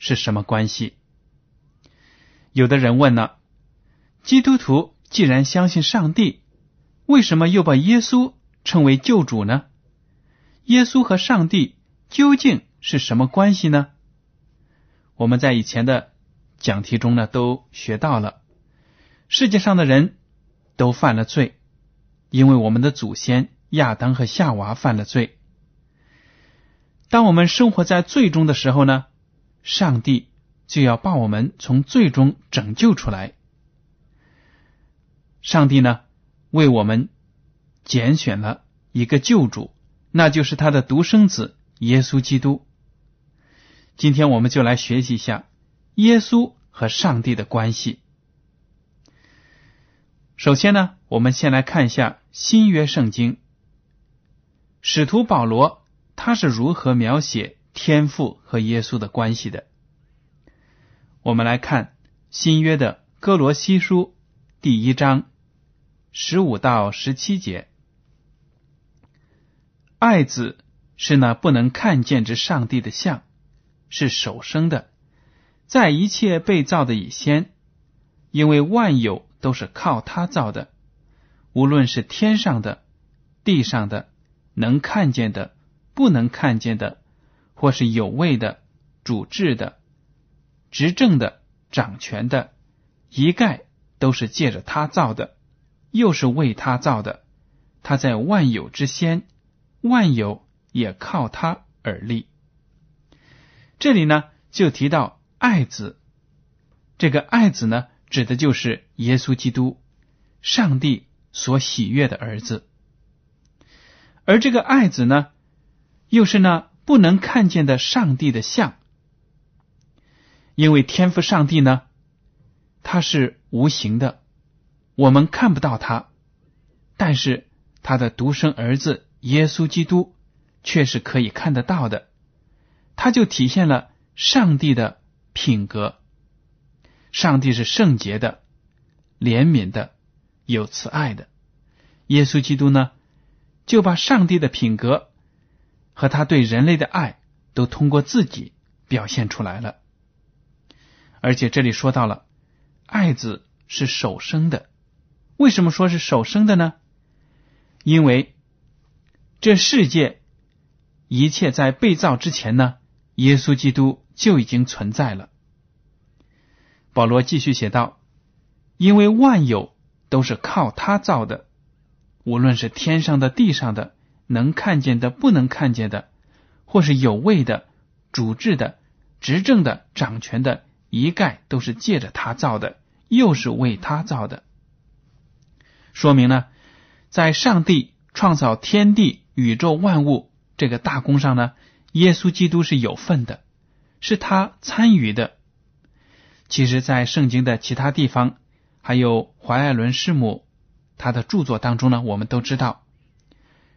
是什么关系？有的人问了，基督徒既然相信上帝，为什么又把耶稣称为救主呢？耶稣和上帝究竟是什么关系呢？我们在以前的讲题中呢，都学到了，世界上的人都犯了罪，因为我们的祖先。亚当和夏娃犯了罪。当我们生活在罪中的时候呢，上帝就要把我们从罪中拯救出来。上帝呢，为我们拣选了一个救主，那就是他的独生子耶稣基督。今天我们就来学习一下耶稣和上帝的关系。首先呢，我们先来看一下新约圣经。使徒保罗他是如何描写天父和耶稣的关系的？我们来看新约的哥罗西书第一章十五到十七节：“爱子是那不能看见之上帝的像，是首生的，在一切被造的以先，因为万有都是靠他造的，无论是天上的、地上的。”能看见的，不能看见的，或是有位的、主治的、执政的、掌权的，一概都是借着他造的，又是为他造的。他在万有之先，万有也靠他而立。这里呢，就提到爱子，这个爱子呢，指的就是耶稣基督，上帝所喜悦的儿子。而这个爱子呢，又是那不能看见的上帝的像，因为天赋上帝呢，他是无形的，我们看不到他，但是他的独生儿子耶稣基督却是可以看得到的，他就体现了上帝的品格，上帝是圣洁的、怜悯的、有慈爱的，耶稣基督呢？就把上帝的品格和他对人类的爱都通过自己表现出来了，而且这里说到了爱子是首生的。为什么说是首生的呢？因为这世界一切在被造之前呢，耶稣基督就已经存在了。保罗继续写道：“因为万有都是靠他造的。”无论是天上的、地上的，能看见的、不能看见的，或是有位的、主治的、执政的、掌权的，一概都是借着他造的，又是为他造的。说明呢，在上帝创造天地、宇宙万物这个大功上呢，耶稣基督是有份的，是他参与的。其实，在圣经的其他地方，还有怀爱伦师母。他的著作当中呢，我们都知道，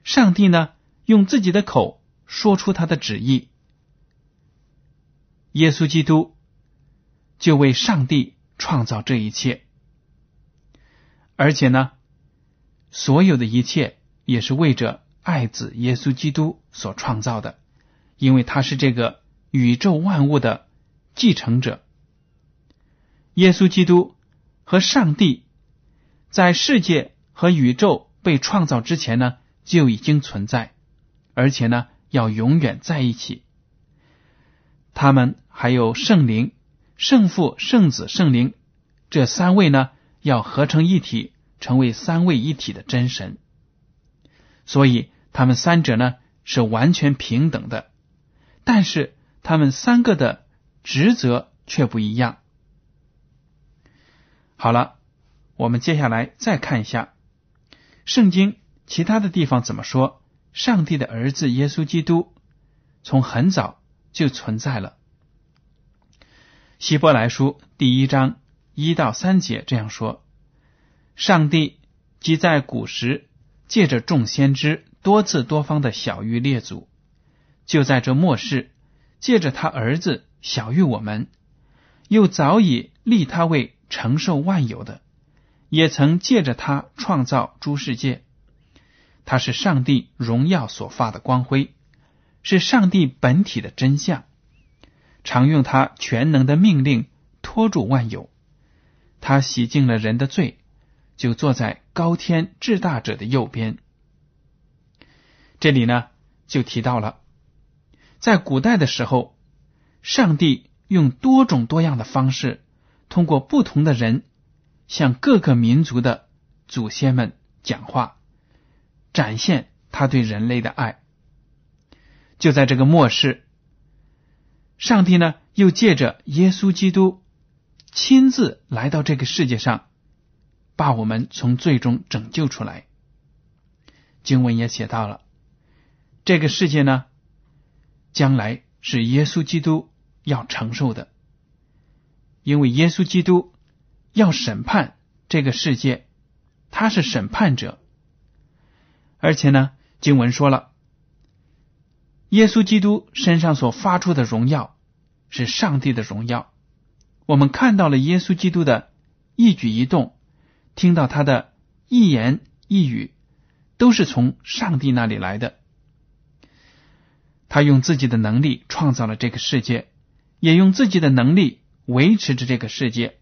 上帝呢用自己的口说出他的旨意。耶稣基督就为上帝创造这一切，而且呢，所有的一切也是为着爱子耶稣基督所创造的，因为他是这个宇宙万物的继承者。耶稣基督和上帝在世界和宇宙被创造之前呢，就已经存在，而且呢，要永远在一起。他们还有圣灵、圣父、圣子、圣灵这三位呢，要合成一体，成为三位一体的真神。所以，他们三者呢是完全平等的，但是他们三个的职责却不一样。好了，我们接下来再看一下圣经其他的地方怎么说。上帝的儿子耶稣基督从很早就存在了。希伯来书第一章一到三节这样说：上帝即在古时借着众先知多次多方的小谕列祖，就在这末世借着他儿子小谕我们，又早已立他为。承受万有的，也曾借着他创造诸世界。他是上帝荣耀所发的光辉，是上帝本体的真相。常用他全能的命令托住万有。他洗净了人的罪，就坐在高天至大者的右边。这里呢，就提到了，在古代的时候，上帝用多种多样的方式。通过不同的人向各个民族的祖先们讲话，展现他对人类的爱。就在这个末世，上帝呢又借着耶稣基督亲自来到这个世界上，把我们从最终拯救出来。经文也写到了，这个世界呢，将来是耶稣基督要承受的。因为耶稣基督要审判这个世界，他是审判者，而且呢，经文说了，耶稣基督身上所发出的荣耀是上帝的荣耀。我们看到了耶稣基督的一举一动，听到他的一言一语，都是从上帝那里来的。他用自己的能力创造了这个世界，也用自己的能力。维持着这个世界，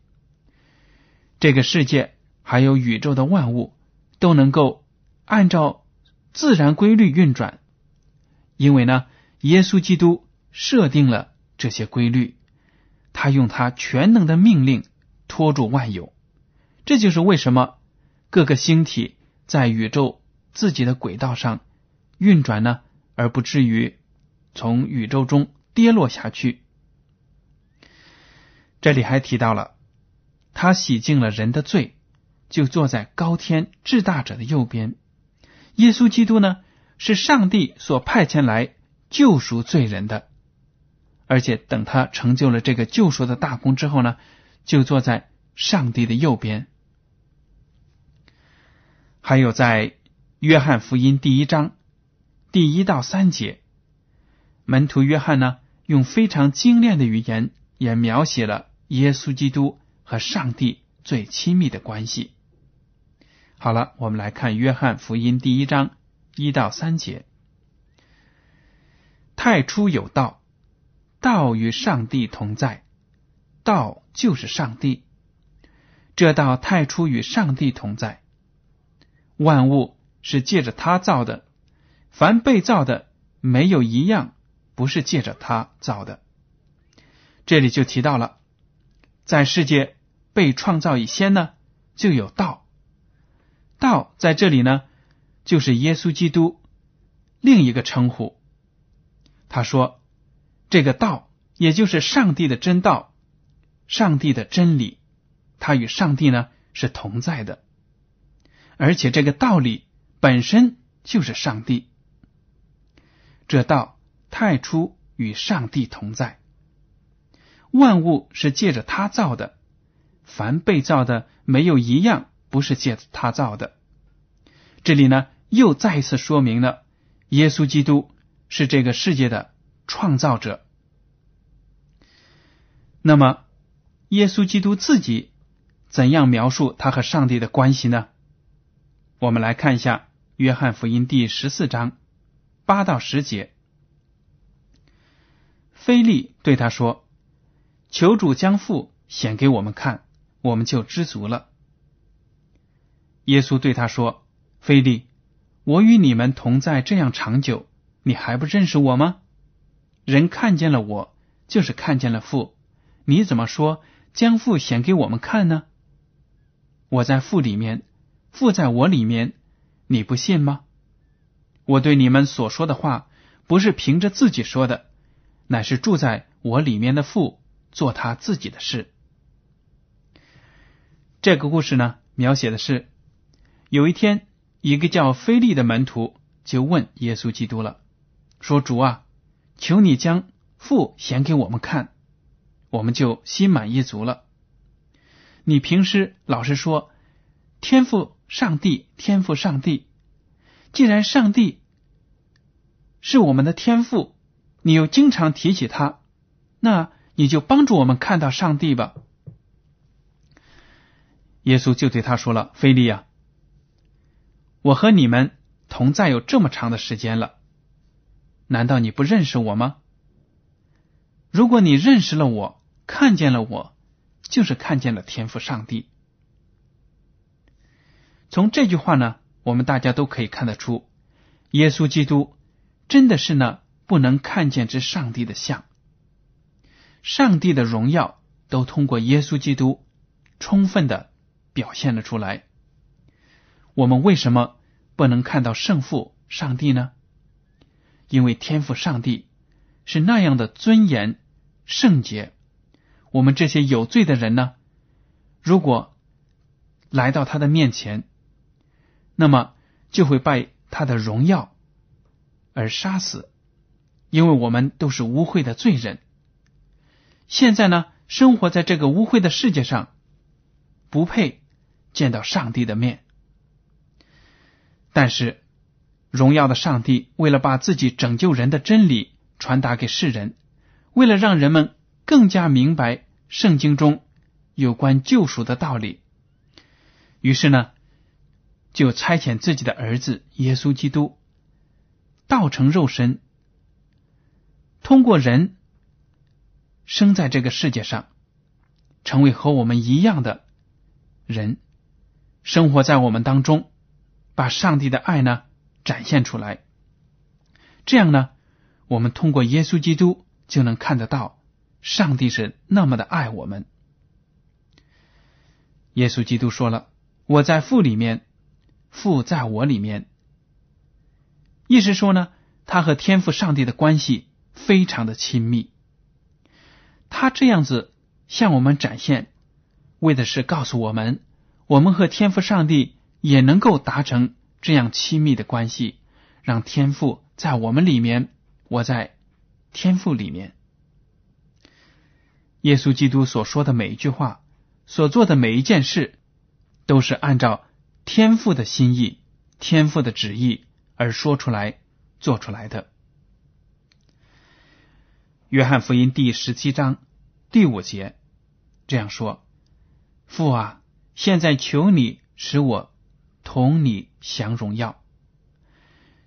这个世界还有宇宙的万物都能够按照自然规律运转，因为呢，耶稣基督设定了这些规律，他用他全能的命令托住万有，这就是为什么各个星体在宇宙自己的轨道上运转呢，而不至于从宇宙中跌落下去。这里还提到了，他洗净了人的罪，就坐在高天至大者的右边。耶稣基督呢，是上帝所派遣来救赎罪人的，而且等他成就了这个救赎的大功之后呢，就坐在上帝的右边。还有在约翰福音第一章第一到三节，门徒约翰呢，用非常精炼的语言也描写了。耶稣基督和上帝最亲密的关系。好了，我们来看约翰福音第一章一到三节：太初有道，道与上帝同在，道就是上帝。这道太初与上帝同在，万物是借着他造的，凡被造的，没有一样不是借着他造的。这里就提到了。在世界被创造以先呢，就有道。道在这里呢，就是耶稣基督另一个称呼。他说：“这个道，也就是上帝的真道，上帝的真理，他与上帝呢是同在的，而且这个道理本身就是上帝。这道太初与上帝同在。”万物是借着他造的，凡被造的没有一样不是借他造的。这里呢，又再一次说明了耶稣基督是这个世界的创造者。那么，耶稣基督自己怎样描述他和上帝的关系呢？我们来看一下《约翰福音》第十四章八到十节。菲利对他说：“求主将父显给我们看，我们就知足了。”耶稣对他说：“菲利，我与你们同在这样长久，你还不认识我吗？人看见了我，就是看见了父。你怎么说将父显给我们看呢？我在父里面，父在我里面，你不信吗？我对你们所说的话，不是凭着自己说的，乃是住在我里面的父做他自己的事。”这个故事呢，描写的是。有一天，一个叫菲利的门徒就问耶稣基督了，说：“主啊，求你将父显给我们看，我们就心满意足了。你平时老是说天赋上帝，天赋上帝。既然上帝是我们的天赋，你又经常提起他，那你就帮助我们看到上帝吧。”耶稣就对他说了：“菲利呀。”我和你们同在有这么长的时间了，难道你不认识我吗？如果你认识了我，看见了我，就是看见了天赋上帝。从这句话呢，我们大家都可以看得出，耶稣基督真的是那不能看见之上帝的像，上帝的荣耀都通过耶稣基督充分的表现了出来。我们为什么不能看到圣父上帝呢？因为天父上帝是那样的尊严圣洁，我们这些有罪的人呢，如果来到他的面前，那么就会拜他的荣耀而杀死，因为我们都是污秽的罪人。现在呢，生活在这个污秽的世界上，不配见到上帝的面。但是，荣耀的上帝为了把自己拯救人的真理传达给世人，为了让人们更加明白圣经中有关救赎的道理，于是呢，就差遣自己的儿子耶稣基督，道成肉身，通过人生在这个世界上，成为和我们一样的人，生活在我们当中。把上帝的爱呢展现出来，这样呢，我们通过耶稣基督就能看得到上帝是那么的爱我们。耶稣基督说了：“我在父里面，父在我里面。”意思说呢，他和天父上帝的关系非常的亲密。他这样子向我们展现，为的是告诉我们，我们和天父上帝。也能够达成这样亲密的关系，让天赋在我们里面，我在天赋里面。耶稣基督所说的每一句话，所做的每一件事，都是按照天赋的心意、天赋的旨意而说出来、做出来的。约翰福音第十七章第五节这样说：“父啊，现在求你使我。”同你享荣耀，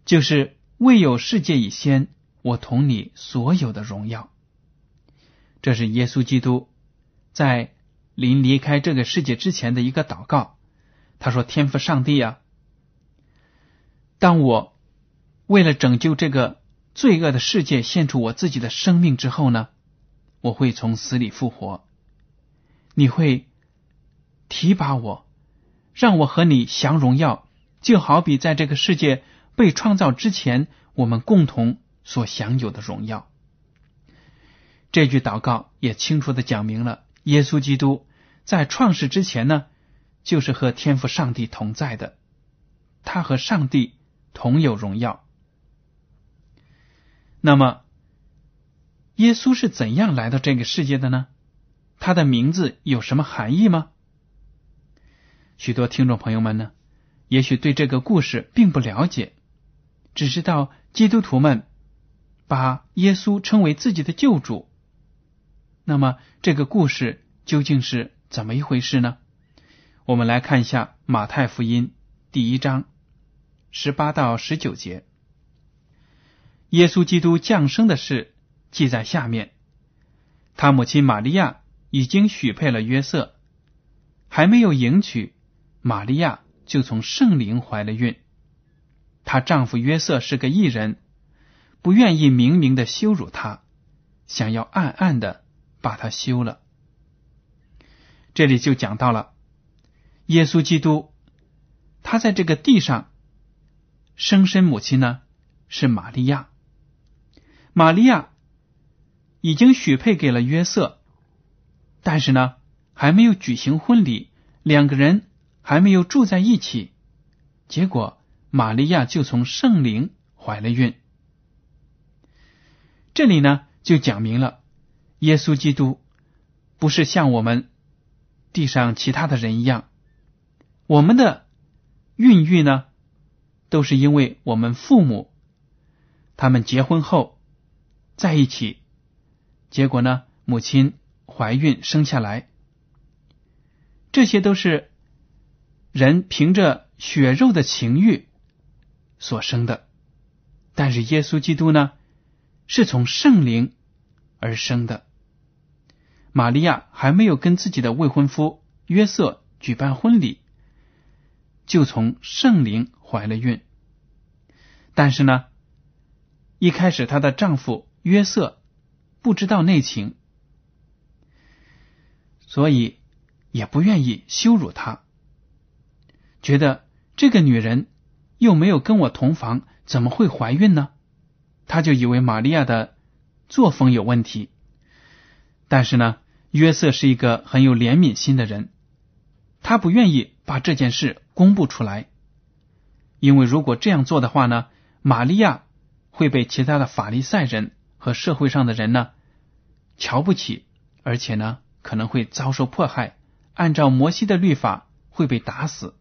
就是未有世界以先，我同你所有的荣耀。这是耶稣基督在临离开这个世界之前的一个祷告。他说：“天父上帝啊，当我为了拯救这个罪恶的世界献出我自己的生命之后呢，我会从死里复活。你会提拔我。”让我和你享荣耀，就好比在这个世界被创造之前，我们共同所享有的荣耀。这句祷告也清楚的讲明了，耶稣基督在创世之前呢，就是和天父上帝同在的，他和上帝同有荣耀。那么，耶稣是怎样来到这个世界的呢？他的名字有什么含义吗？许多听众朋友们呢，也许对这个故事并不了解，只知道基督徒们把耶稣称为自己的救主。那么，这个故事究竟是怎么一回事呢？我们来看一下马太福音第一章十八到十九节。耶稣基督降生的事记在下面。他母亲玛利亚已经许配了约瑟，还没有迎娶，玛利亚就从圣灵怀了孕。她丈夫约瑟是个异人，不愿意明明的羞辱她，想要暗暗的把她休了。这里就讲到了耶稣基督，他在这个地上生身母亲呢是玛利亚，玛利亚。已经许配给了约瑟，但是呢，还没有举行婚礼，两个人还没有住在一起。结果，玛利亚就从圣灵怀了孕。这里呢，就讲明了耶稣基督不是像我们地上其他的人一样，我们的孕育呢，都是因为我们父母他们结婚后在一起。结果呢？母亲怀孕生下来，这些都是人凭着血肉的情欲所生的。但是耶稣基督呢，是从圣灵而生的。玛利亚还没有跟自己的未婚夫约瑟举办婚礼，就从圣灵怀了孕。但是呢，一开始她的丈夫约瑟。不知道内情，所以也不愿意羞辱她。觉得这个女人又没有跟我同房，怎么会怀孕呢？他就以为玛利亚的作风有问题。但是呢，约瑟是一个很有怜悯心的人，他不愿意把这件事公布出来，因为如果这样做的话呢，玛利亚会被其他的法利赛人。和社会上的人呢，瞧不起，而且呢，可能会遭受迫害。按照摩西的律法，会被打死。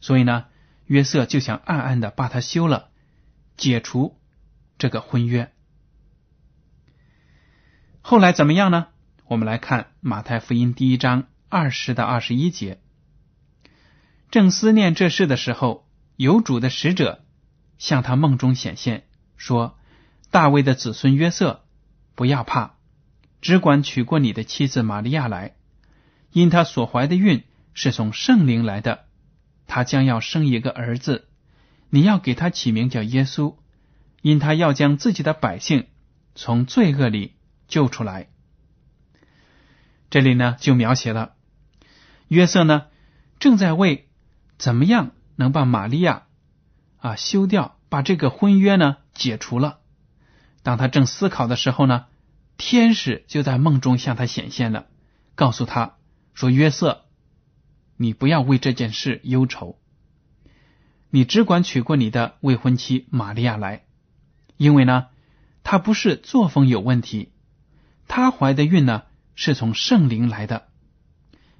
所以呢，约瑟就想暗暗的把他休了，解除这个婚约。后来怎么样呢？我们来看马太福音第一章二十到二十一节。正思念这事的时候，有主的使者向他梦中显现，说。大卫的子孙约瑟，不要怕，只管娶过你的妻子玛利亚来，因他所怀的孕是从圣灵来的，他将要生一个儿子，你要给他起名叫耶稣，因他要将自己的百姓从罪恶里救出来。这里呢，就描写了约瑟呢，正在为怎么样能把玛利亚啊休掉，把这个婚约呢解除了。当他正思考的时候呢，天使就在梦中向他显现了，告诉他说：“约瑟，你不要为这件事忧愁，你只管娶过你的未婚妻玛利亚来，因为呢，她不是作风有问题，她怀的孕呢是从圣灵来的，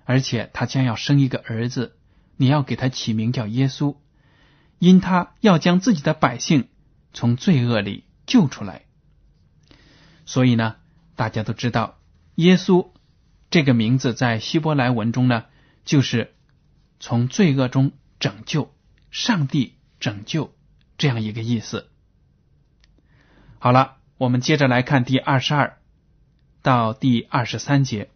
而且她将要生一个儿子，你要给他起名叫耶稣，因他要将自己的百姓从罪恶里救出来。”所以呢，大家都知道，耶稣这个名字在希伯来文中呢，就是从罪恶中拯救、上帝拯救这样一个意思。好了，我们接着来看第二十二到第二十三节，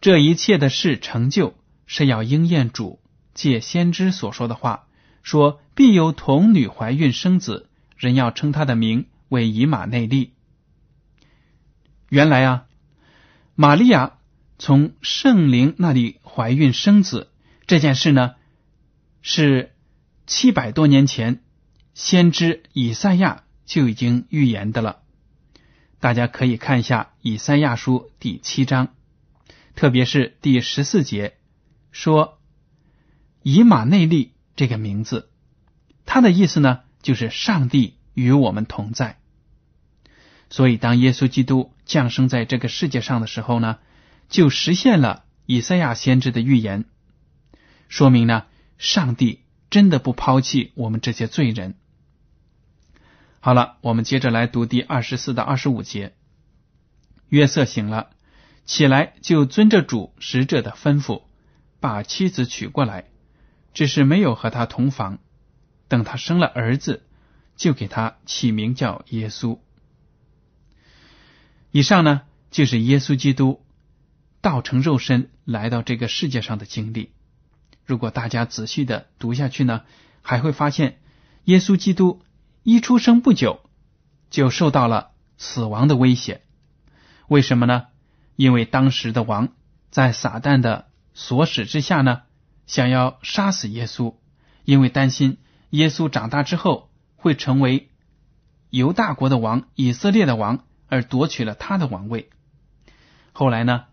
这一切的事成就，是要应验主借先知所说的话，说必有童女怀孕生子，人要称他的名为以马内利。原来啊，玛利亚从圣灵那里怀孕生子这件事呢，是七百多年前先知以赛亚就已经预言的了。大家可以看一下以赛亚书第七章，特别是第十四节，说以马内利这个名字，它的意思呢，就是上帝与我们同在。所以，当耶稣基督降生在这个世界上的时候呢，就实现了以赛亚先知的预言，说明呢，上帝真的不抛弃我们这些罪人。好了，我们接着来读第二十四到二十五节。约瑟醒了，起来就遵着主使者的吩咐，把妻子娶过来，只是没有和他同房。等他生了儿子，就给他起名叫耶稣。以上呢，就是耶稣基督道成肉身来到这个世界上的经历。如果大家仔细的读下去呢，还会发现，耶稣基督一出生不久就受到了死亡的威胁。为什么呢？因为当时的王在撒旦的唆使之下呢，想要杀死耶稣，因为担心。耶稣长大之后会成为犹大国的王、以色列的王，而夺取了他的王位。后来呢，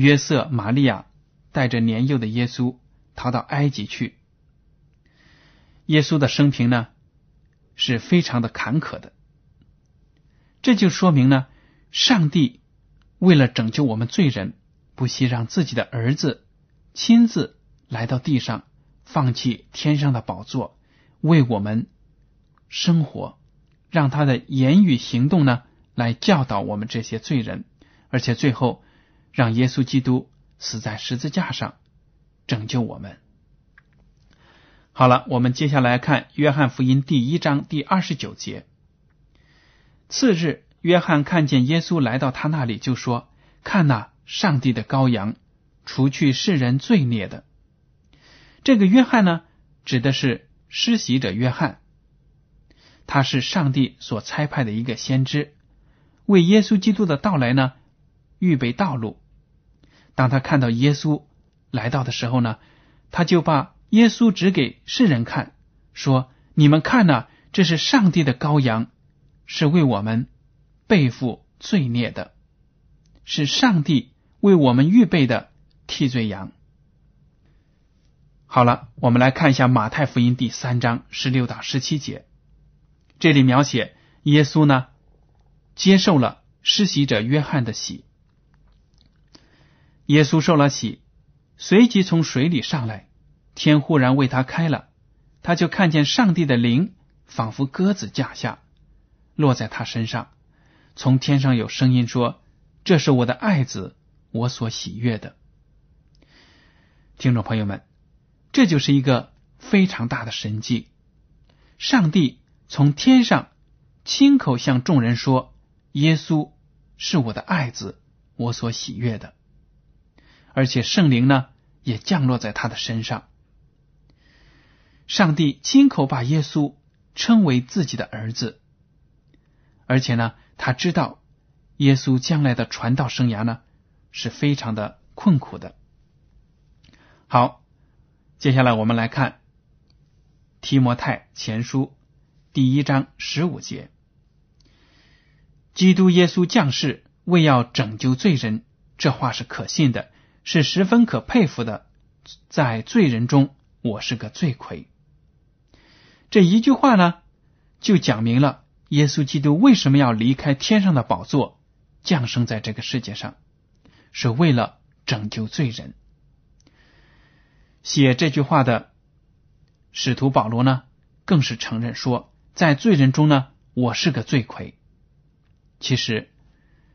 约瑟、玛利亚带着年幼的耶稣逃到埃及去。耶稣的生平呢是非常的坎坷的，这就说明呢，上帝为了拯救我们罪人，不惜让自己的儿子亲自来到地上，放弃天上的宝座。为我们生活，让他的言语行动呢，来教导我们这些罪人，而且最后让耶稣基督死在十字架上，拯救我们。好了，我们接下来看约翰福音第一章第二十九节。次日，约翰看见耶稣来到他那里，就说：“看那上帝的羔羊，除去世人罪孽的。”这个约翰呢，指的是。施洗者约翰，他是上帝所差派的一个先知，为耶稣基督的到来呢预备道路。当他看到耶稣来到的时候呢，他就把耶稣指给世人看，说：“你们看呐，这是上帝的羔羊，是为我们背负罪孽的，是上帝为我们预备的替罪羊。”好了，我们来看一下马太福音第三章十六到十七节。这里描写耶稣呢接受了施洗者约翰的洗。耶稣受了洗，随即从水里上来，天忽然为他开了，他就看见上帝的灵仿佛鸽子降下，落在他身上。从天上有声音说：“这是我的爱子，我所喜悦的。”听众朋友们。这就是一个非常大的神迹。上帝从天上亲口向众人说：“耶稣是我的爱子，我所喜悦的。”而且圣灵呢也降落在他的身上。上帝亲口把耶稣称为自己的儿子，而且呢，他知道耶稣将来的传道生涯呢是非常的困苦的。好。接下来我们来看提摩太前书第一章十五节：基督耶稣降世为要拯救罪人，这话是可信的，是十分可佩服的。在罪人中，我是个罪魁。这一句话呢，就讲明了耶稣基督为什么要离开天上的宝座，降生在这个世界上，是为了拯救罪人。写这句话的使徒保罗呢，更是承认说，在罪人中呢，我是个罪魁。其实，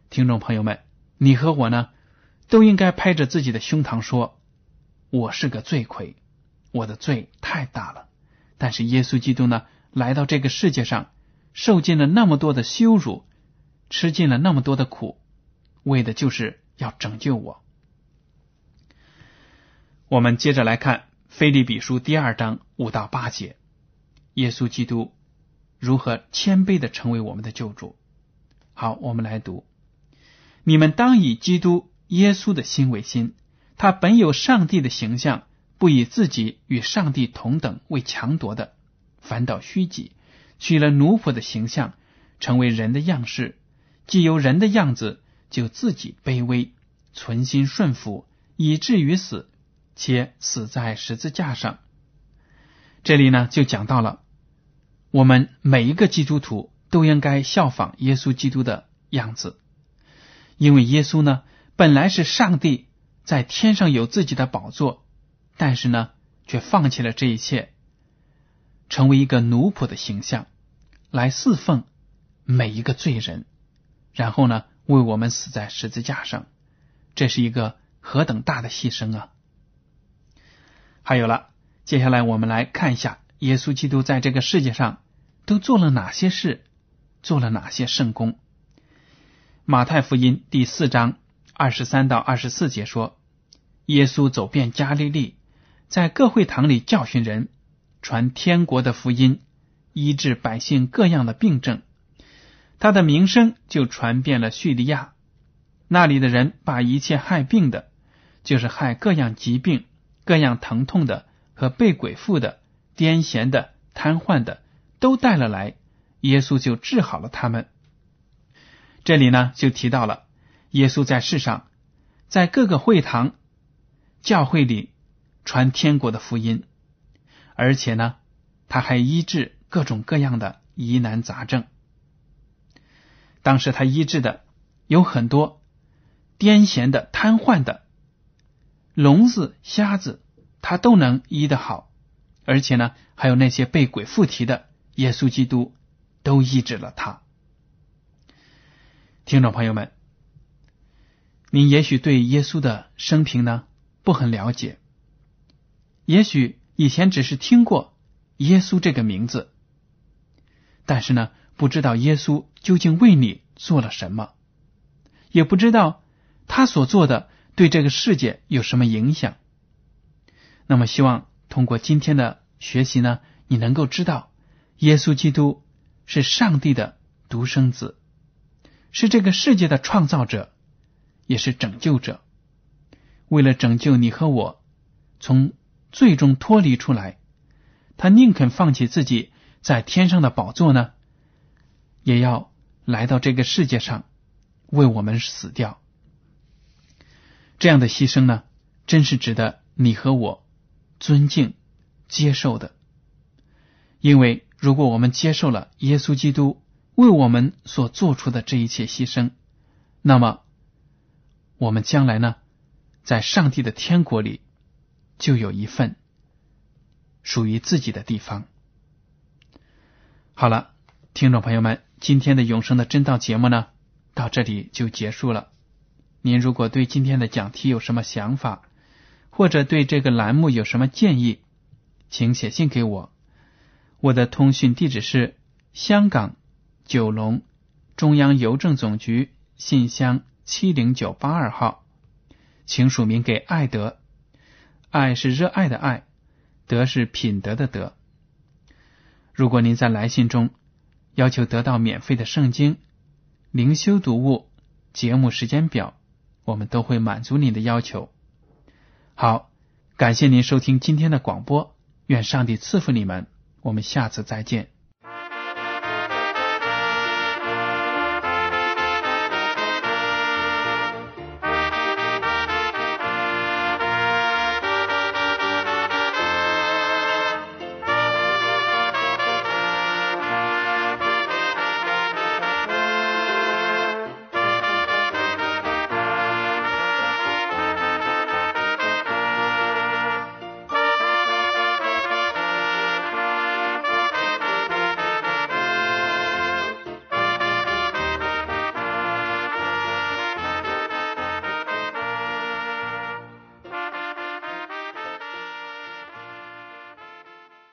听众朋友们，你和我呢，都应该拍着自己的胸膛说，我是个罪魁，我的罪太大了。但是耶稣基督呢，来到这个世界上，受尽了那么多的羞辱，吃尽了那么多的苦，为的就是要拯救我。我们接着来看《菲利比书》第二章五到八节，耶稣基督如何谦卑的成为我们的救主。好，我们来读：你们当以基督耶稣的心为心，他本有上帝的形象，不以自己与上帝同等为强夺的，反倒虚己，取了奴仆的形象，成为人的样式。既有人的样子，就自己卑微，存心顺服，以至于死。且死在十字架上。这里呢，就讲到了我们每一个基督徒都应该效仿耶稣基督的样子，因为耶稣呢，本来是上帝在天上有自己的宝座，但是呢，却放弃了这一切，成为一个奴仆的形象，来侍奉每一个罪人，然后呢，为我们死在十字架上，这是一个何等大的牺牲啊！还有了，接下来我们来看一下耶稣基督在这个世界上都做了哪些事，做了哪些圣功。马太福音第四章二十三到二十四节说，耶稣走遍加利利，在各会堂里教训人，传天国的福音，医治百姓各样的病症。他的名声就传遍了叙利亚。那里的人把一切害病的，就是害各样疾病、各样疼痛的和被鬼附的、癫痫的、瘫痪的，都带了来，耶稣就治好了他们。这里呢，就提到了耶稣在世上，在各个会堂、教会里传天国的福音，而且呢，他还医治各种各样的疑难杂症。当时他医治的有很多。癫痫的、瘫痪的、聋子、瞎子，他都能医得好，而且呢，还有那些被鬼附体的，耶稣基督都医治了他。听众朋友们，您也许对耶稣的生平呢不很了解，也许以前只是听过耶稣这个名字，但是呢，不知道耶稣究竟为你做了什么，也不知道。他所做的对这个世界有什么影响？那么，希望通过今天的学习呢，你能够知道，耶稣基督是上帝的独生子，是这个世界的创造者，也是拯救者。为了拯救你和我从最终脱离出来，他宁肯放弃自己在天上的宝座呢，也要来到这个世界上为我们死掉。这样的牺牲呢，真是值得你和我尊敬、接受的。因为如果我们接受了耶稣基督为我们所做出的这一切牺牲，那么我们将来呢，在上帝的天国里就有一份属于自己的地方。好了，听众朋友们，今天的永生的真道节目呢，到这里就结束了。您如果对今天的讲题有什么想法，或者对这个栏目有什么建议，请写信给我。我的通讯地址是香港九龙中央邮政总局信箱七零九八二号，请署名给爱德。爱是热爱的爱，德是品德的德。如果您在来信中要求得到免费的圣经、灵修读物、节目时间表。我们都会满足您的要求。好，感谢您收听今天的广播，愿上帝赐福你们。我们下次再见。